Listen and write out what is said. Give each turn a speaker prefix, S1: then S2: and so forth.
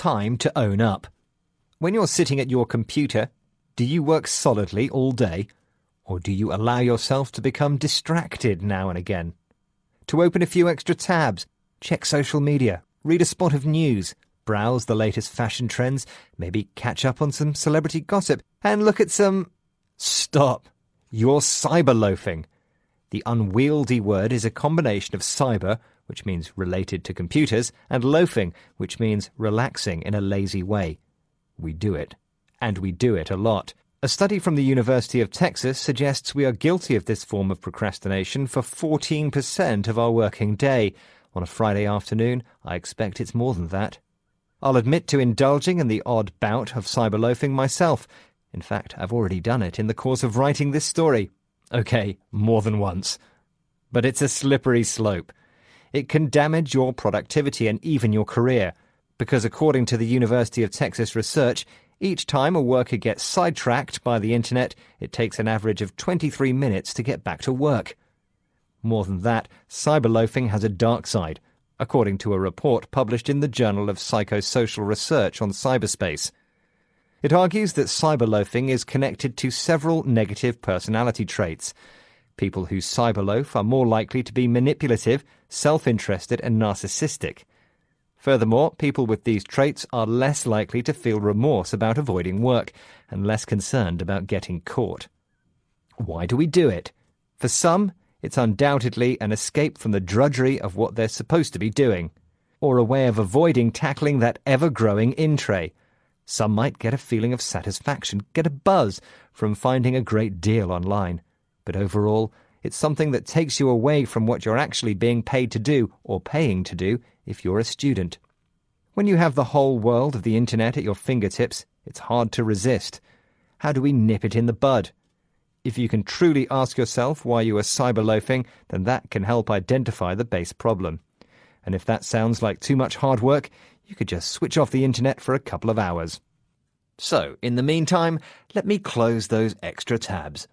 S1: time to own up. When you're sitting at your computer, do you work solidly all day? Or do you allow yourself to become distracted now and again? To open a few extra tabs, check social media, read a spot of news, browse the latest fashion trends, maybe catch up on some celebrity gossip, and look at some. Stop! You're cyber loafing. The unwieldy word is a combination of cyber, which means related to computers, and loafing, which means relaxing in a lazy way. We do it. And we do it a lot. A study from the University of Texas suggests we are guilty of this form of procrastination for 14% of our working day. On a Friday afternoon, I expect it's more than that. I'll admit to indulging in the odd bout of cyberloafing myself. In fact, I've already done it in the course of writing this story. Okay, more than once. But it's a slippery slope. It can damage your productivity and even your career, because according to the University of Texas research, each time a worker gets sidetracked by the internet, it takes an average of 23 minutes to get back to work. More than that, cyberloafing has a dark side, according to a report published in the Journal of Psychosocial Research on Cyberspace. It argues that cyberloafing is connected to several negative personality traits. People who cyberloaf are more likely to be manipulative, self interested, and narcissistic. Furthermore, people with these traits are less likely to feel remorse about avoiding work and less concerned about getting caught. Why do we do it? For some, it's undoubtedly an escape from the drudgery of what they're supposed to be doing, or a way of avoiding tackling that ever growing in tray. Some might get a feeling of satisfaction, get a buzz from finding a great deal online. But overall, it's something that takes you away from what you're actually being paid to do or paying to do if you're a student. When you have the whole world of the internet at your fingertips, it's hard to resist. How do we nip it in the bud? If you can truly ask yourself why you are cyberloafing, then that can help identify the base problem. And if that sounds like too much hard work, you could just switch off the internet for a couple of hours. So, in the meantime, let me close those extra tabs.